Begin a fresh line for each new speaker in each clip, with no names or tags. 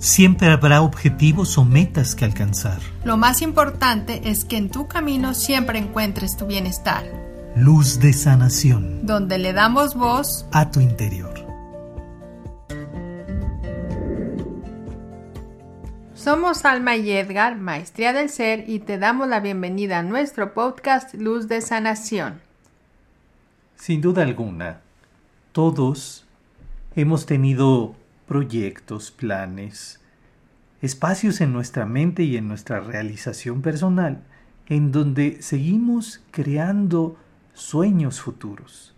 Siempre habrá objetivos o metas que alcanzar.
Lo más importante es que en tu camino siempre encuentres tu bienestar.
Luz de sanación.
Donde le damos voz
a tu interior.
Somos Alma y Edgar, Maestría del Ser, y te damos la bienvenida a nuestro podcast Luz de Sanación.
Sin duda alguna, todos hemos tenido proyectos, planes, espacios en nuestra mente y en nuestra realización personal en donde seguimos creando sueños futuros.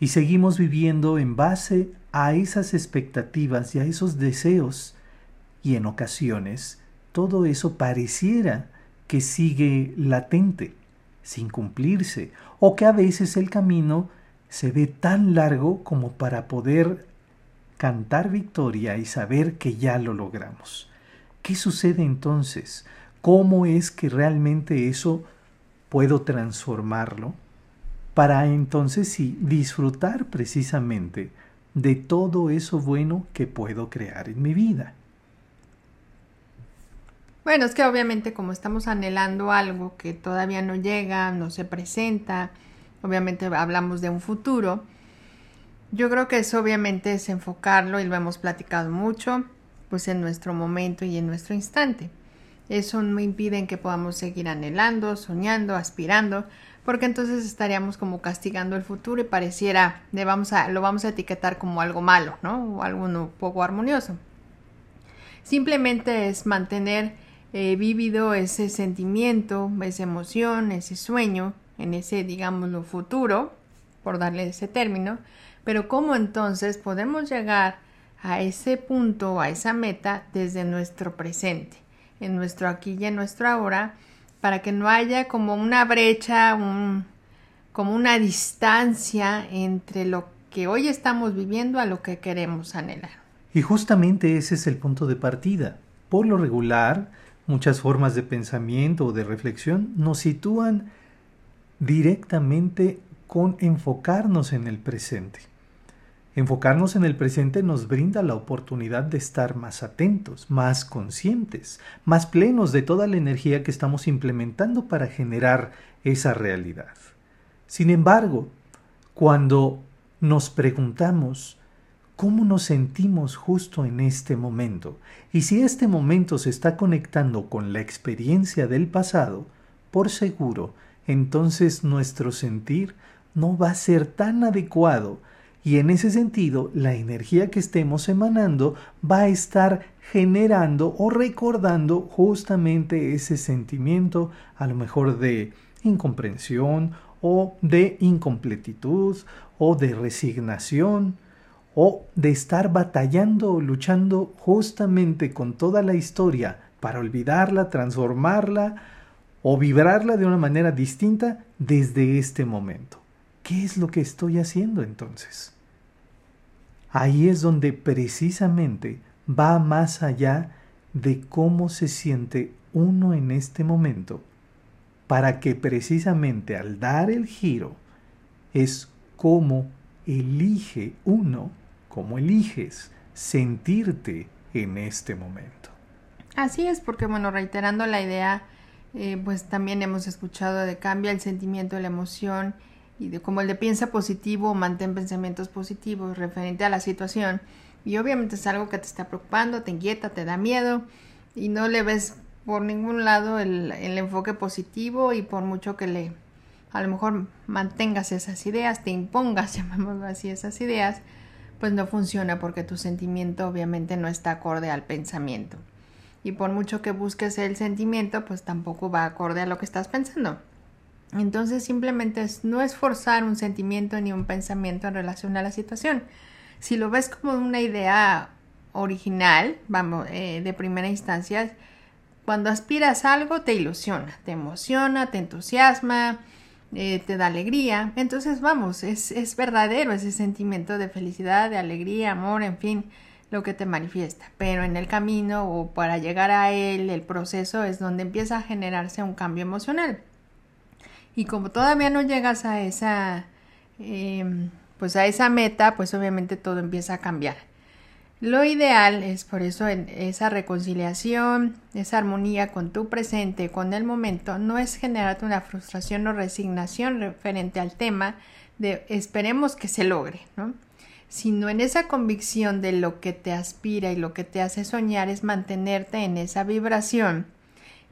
Y seguimos viviendo en base a esas expectativas y a esos deseos y en ocasiones todo eso pareciera que sigue latente, sin cumplirse, o que a veces el camino se ve tan largo como para poder cantar victoria y saber que ya lo logramos. ¿Qué sucede entonces? ¿Cómo es que realmente eso puedo transformarlo? Para entonces sí disfrutar precisamente de todo eso bueno que puedo crear en mi vida.
Bueno, es que obviamente como estamos anhelando algo que todavía no llega, no se presenta, obviamente hablamos de un futuro, yo creo que eso obviamente es enfocarlo y lo hemos platicado mucho, pues en nuestro momento y en nuestro instante. Eso no impide que podamos seguir anhelando, soñando, aspirando, porque entonces estaríamos como castigando el futuro y pareciera, le vamos a, lo vamos a etiquetar como algo malo, ¿no? O algo poco armonioso. Simplemente es mantener eh, vívido ese sentimiento, esa emoción, ese sueño, en ese, digámoslo, futuro, por darle ese término, pero ¿cómo entonces podemos llegar a ese punto, a esa meta desde nuestro presente, en nuestro aquí y en nuestro ahora, para que no haya como una brecha, un, como una distancia entre lo que hoy estamos viviendo a lo que queremos anhelar?
Y justamente ese es el punto de partida. Por lo regular, muchas formas de pensamiento o de reflexión nos sitúan directamente con enfocarnos en el presente. Enfocarnos en el presente nos brinda la oportunidad de estar más atentos, más conscientes, más plenos de toda la energía que estamos implementando para generar esa realidad. Sin embargo, cuando nos preguntamos cómo nos sentimos justo en este momento y si este momento se está conectando con la experiencia del pasado, por seguro, entonces nuestro sentir no va a ser tan adecuado y en ese sentido, la energía que estemos emanando va a estar generando o recordando justamente ese sentimiento, a lo mejor de incomprensión o de incompletitud o de resignación o de estar batallando o luchando justamente con toda la historia para olvidarla, transformarla o vibrarla de una manera distinta desde este momento. ¿Qué es lo que estoy haciendo entonces? Ahí es donde precisamente va más allá de cómo se siente uno en este momento, para que precisamente al dar el giro es cómo elige uno, cómo eliges sentirte en este momento.
Así es, porque bueno, reiterando la idea, eh, pues también hemos escuchado de cambia el sentimiento, la emoción y como el de piensa positivo, mantén pensamientos positivos referente a la situación. Y obviamente es algo que te está preocupando, te inquieta, te da miedo y no le ves por ningún lado el, el enfoque positivo y por mucho que le a lo mejor mantengas esas ideas, te impongas, llamémoslo así, esas ideas, pues no funciona porque tu sentimiento obviamente no está acorde al pensamiento. Y por mucho que busques el sentimiento, pues tampoco va acorde a lo que estás pensando. Entonces simplemente es, no es forzar un sentimiento ni un pensamiento en relación a la situación. Si lo ves como una idea original, vamos, eh, de primera instancia, cuando aspiras a algo te ilusiona, te emociona, te entusiasma, eh, te da alegría. Entonces vamos, es, es verdadero ese sentimiento de felicidad, de alegría, amor, en fin, lo que te manifiesta. Pero en el camino o para llegar a él, el proceso es donde empieza a generarse un cambio emocional. Y como todavía no llegas a esa, em, pues a esa meta, pues obviamente todo empieza a cambiar. Lo ideal es por eso esa reconciliación, esa armonía con tu presente, con el momento, no es generarte una frustración o resignación referente al tema de esperemos que se logre, ¿no? sino en esa convicción de lo que te aspira y lo que te hace soñar es mantenerte en esa vibración.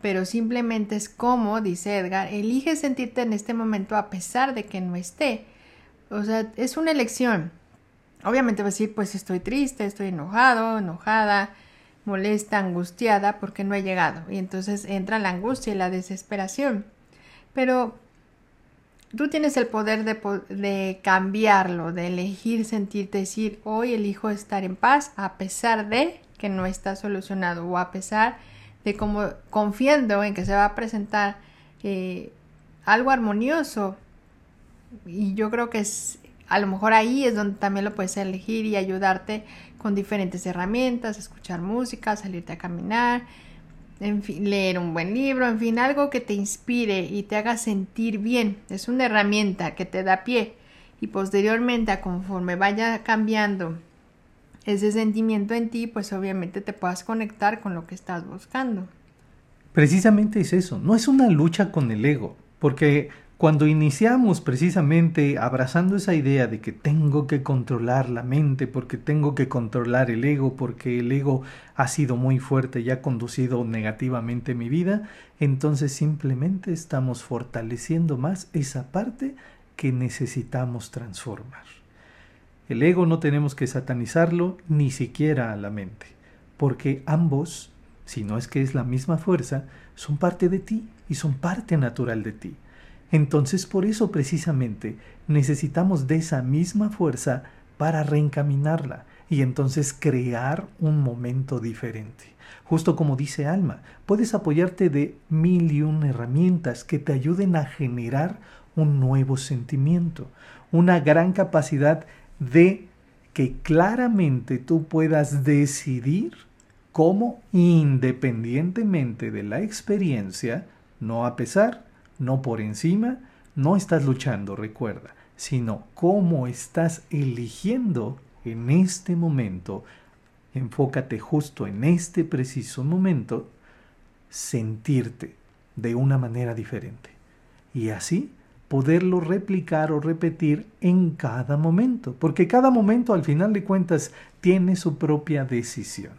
Pero simplemente es como, dice Edgar, elige sentirte en este momento a pesar de que no esté. O sea, es una elección Obviamente va a decir, pues estoy triste, estoy enojado, enojada, molesta, angustiada porque no he llegado. Y entonces entra la angustia y la desesperación. Pero tú tienes el poder de, de, cambiarlo, de elegir sentirte, decir, hoy elijo estar en paz a pesar de que no está solucionado o a pesar de como confiando en que se va a presentar eh, algo armonioso. Y yo creo que es, a lo mejor ahí es donde también lo puedes elegir y ayudarte con diferentes herramientas, escuchar música, salirte a caminar, en leer un buen libro, en fin, algo que te inspire y te haga sentir bien. Es una herramienta que te da pie y posteriormente, conforme vaya cambiando ese sentimiento en ti, pues obviamente te puedas conectar con lo que estás buscando.
Precisamente es eso, no es una lucha con el ego, porque cuando iniciamos precisamente abrazando esa idea de que tengo que controlar la mente, porque tengo que controlar el ego, porque el ego ha sido muy fuerte y ha conducido negativamente mi vida, entonces simplemente estamos fortaleciendo más esa parte que necesitamos transformar. El ego no tenemos que satanizarlo ni siquiera a la mente, porque ambos, si no es que es la misma fuerza, son parte de ti y son parte natural de ti. Entonces por eso precisamente necesitamos de esa misma fuerza para reencaminarla y entonces crear un momento diferente. Justo como dice Alma, puedes apoyarte de mil y una herramientas que te ayuden a generar un nuevo sentimiento, una gran capacidad de que claramente tú puedas decidir cómo, independientemente de la experiencia, no a pesar, no por encima, no estás luchando, recuerda, sino cómo estás eligiendo en este momento, enfócate justo en este preciso momento, sentirte de una manera diferente. Y así poderlo replicar o repetir en cada momento, porque cada momento al final de cuentas tiene su propia decisión.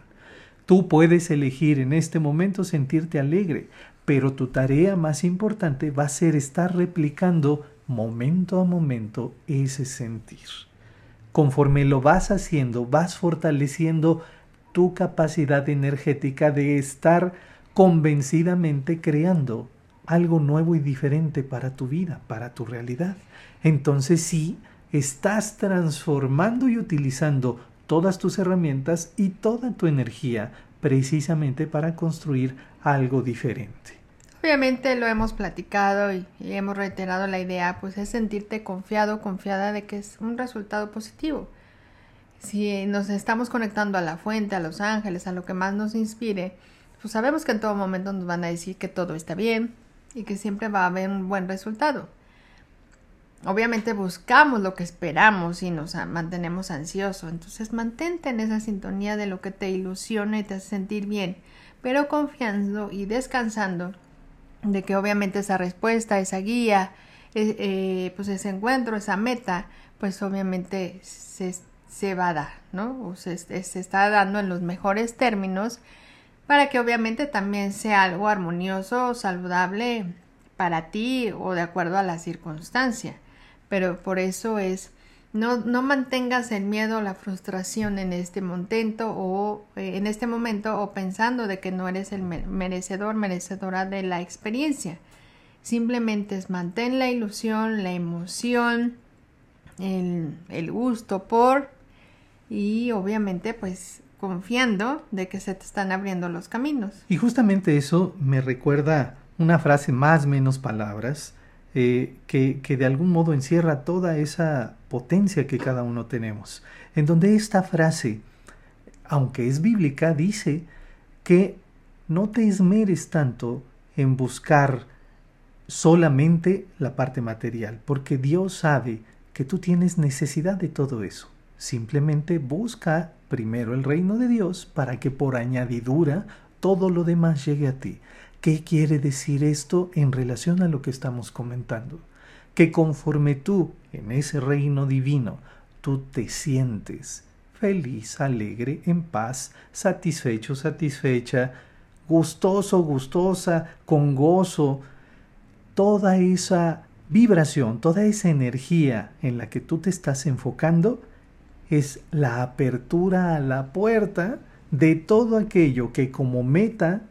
Tú puedes elegir en este momento sentirte alegre, pero tu tarea más importante va a ser estar replicando momento a momento ese sentir. Conforme lo vas haciendo, vas fortaleciendo tu capacidad energética de estar convencidamente creando algo nuevo y diferente para tu vida, para tu realidad. Entonces sí, estás transformando y utilizando todas tus herramientas y toda tu energía precisamente para construir algo diferente.
Obviamente lo hemos platicado y, hemos reiterado la idea, pues es sentirte confiado, confiada de que es un resultado positivo. Si nos estamos conectando a la fuente, a los ángeles, a lo que más nos inspire, pues sabemos que en todo momento nos van a decir que todo está bien y que siempre va a haber un buen resultado. Obviamente buscamos lo que esperamos y nos mantenemos ansiosos, entonces mantente en esa sintonía de lo que te ilusiona y te hace sentir bien, pero confiando y descansando de que obviamente esa respuesta, esa guía, eh, eh, pues ese encuentro, esa meta, pues obviamente se, se va a dar, ¿no? O se, está dando en los mejores términos para que obviamente también sea algo armonioso, saludable para ti o de acuerdo a la circunstancia. Pero por eso es no, no mantengas el miedo la frustración en este momento o eh, en este momento o pensando de que no eres el merecedor, merecedora de la experiencia. Simplemente es mantén la ilusión, la emoción, el, el gusto por y obviamente pues confiando de que se te están abriendo los caminos.
Y justamente eso me recuerda una frase más menos palabras eh, que, que de algún modo encierra toda esa potencia que cada uno tenemos, en donde esta frase, aunque es bíblica, dice que no te esmeres tanto en buscar solamente la parte material, porque Dios sabe que tú tienes necesidad de todo eso. Simplemente busca primero el reino de Dios para que por añadidura todo lo demás llegue a ti. ¿Qué quiere decir esto en relación a lo que estamos comentando? Que conforme tú en ese reino divino, tú te sientes feliz, alegre, en paz, satisfecho, satisfecha, gustoso, gustosa, con gozo, toda esa vibración, toda esa energía en la que tú te estás enfocando, es la apertura a la puerta de todo aquello que como meta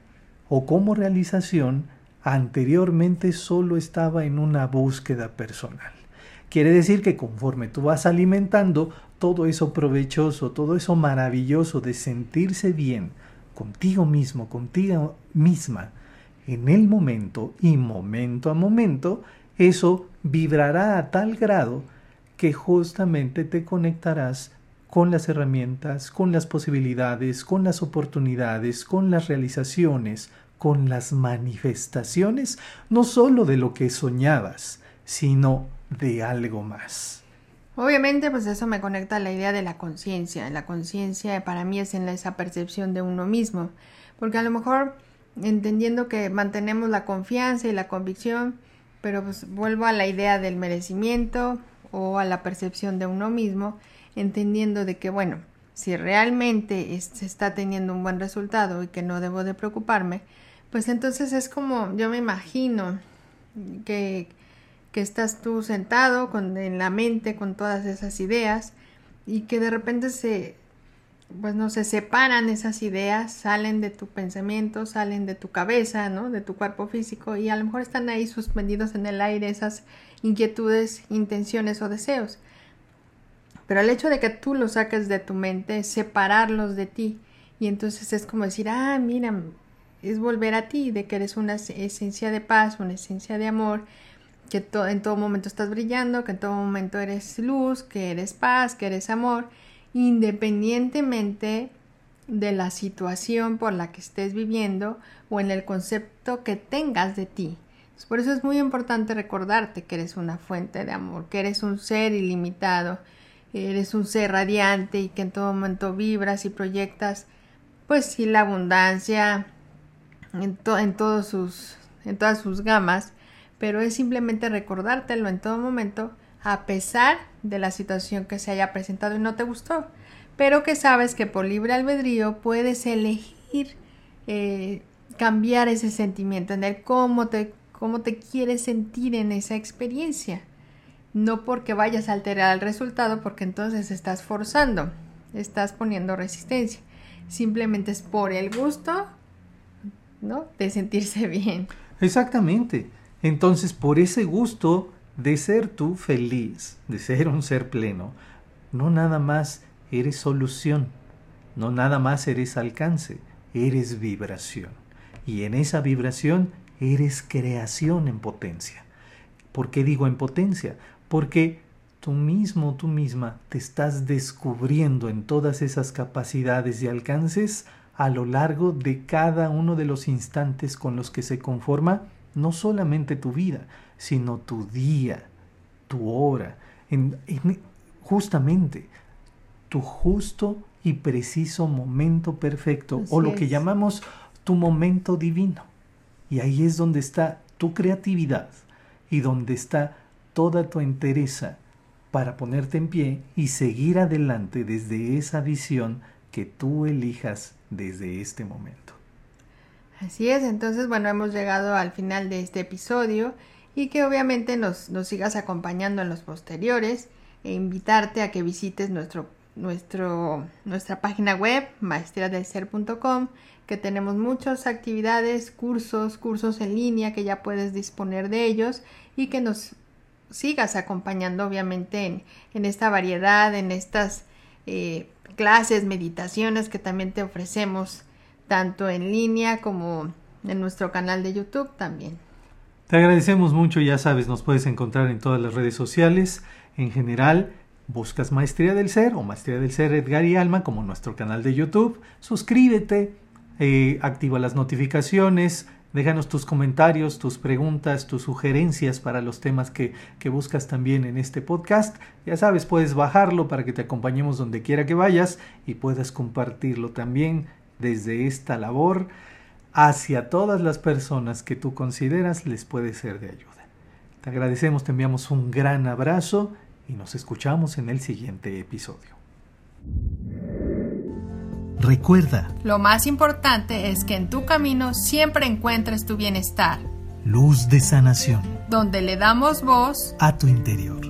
o como realización anteriormente solo estaba en una búsqueda personal. Quiere decir que conforme tú vas alimentando todo eso provechoso, todo eso maravilloso de sentirse bien contigo mismo, contigo misma, en el momento y momento a momento, eso vibrará a tal grado que justamente te conectarás con las herramientas, con las posibilidades, con las oportunidades, con las realizaciones, con las manifestaciones, no sólo de lo que soñabas, sino de algo más.
Obviamente, pues eso me conecta a la idea de la conciencia. La conciencia para mí es en esa percepción de uno mismo, porque a lo mejor entendiendo que mantenemos la confianza y la convicción, pero pues vuelvo a la idea del merecimiento o a la percepción de uno mismo, entendiendo de que, bueno, si realmente se está teniendo un buen resultado y que no debo de preocuparme, pues entonces es como yo me imagino que, que estás tú sentado con, en la mente con todas esas ideas y que de repente se, pues no se separan esas ideas, salen de tu pensamiento, salen de tu cabeza, ¿no? De tu cuerpo físico y a lo mejor están ahí suspendidos en el aire esas inquietudes, intenciones o deseos. Pero el hecho de que tú los saques de tu mente separarlos de ti y entonces es como decir, ah, mira, es volver a ti, de que eres una esencia de paz, una esencia de amor, que en todo momento estás brillando, que en todo momento eres luz, que eres paz, que eres amor independientemente de la situación por la que estés viviendo o en el concepto que tengas de ti. Por eso es muy importante recordarte que eres una fuente de amor, que eres un ser ilimitado, eres un ser radiante y que en todo momento vibras y proyectas, pues sí, la abundancia en, en, todas sus gamas, pero es simplemente recordártelo en todo momento a pesar de la situación que se haya presentado y no te gustó, pero que sabes que por libre albedrío puedes elegir eh, cambiar ese sentimiento, entender cómo te, cómo te quieres sentir en esa experiencia. No porque vayas a alterar el resultado, porque entonces estás forzando, estás poniendo resistencia. Simplemente es por el gusto, ¿no? De sentirse bien.
Exactamente. Entonces, por ese gusto de ser tú feliz, de ser un ser pleno, no nada más eres solución, no nada más eres alcance, eres vibración. Y en esa vibración eres creación en potencia. ¿Por qué digo en potencia? Porque tú mismo, tú misma, te estás descubriendo en todas esas capacidades y alcances a lo largo de cada uno de los instantes con los que se conforma no solamente tu vida, sino tu día, tu hora, en, justamente tu justo y preciso momento perfecto o lo que llamamos tu momento divino. Y ahí es donde está tu creatividad y donde está toda tu entereza para ponerte en pie y seguir adelante desde esa visión que tú elijas desde este momento.
Así es, entonces bueno, hemos llegado al final de este episodio y que obviamente nos, nos sigas acompañando en los posteriores e invitarte a que visites nuestro, nuestro, nuestra página web maestriadelser.com que tenemos muchas actividades, cursos, cursos en línea que ya puedes disponer de ellos y que nos sigas acompañando obviamente en, en esta variedad, en estas eh, clases, meditaciones que también te ofrecemos tanto en línea como en nuestro canal de YouTube también.
Te agradecemos mucho, ya sabes, nos puedes encontrar en todas las redes sociales. En general, buscas Maestría del Ser o Maestría del Ser Edgar y Alma como nuestro canal de YouTube. Suscríbete, eh, activa las notificaciones, Déjanos tus comentarios, tus preguntas, tus sugerencias para los temas que, que, buscas también en este podcast. Ya sabes, puedes bajarlo para que te acompañemos donde quiera que vayas y puedas compartirlo también desde esta labor hacia todas las personas que tú consideras les puede ser de ayuda. Te agradecemos, te enviamos un gran abrazo y nos escuchamos en el siguiente episodio.
Recuerda, lo más importante es que en tu camino siempre encuentres tu bienestar.
Luz de sanación.
Donde le damos voz
a tu interior.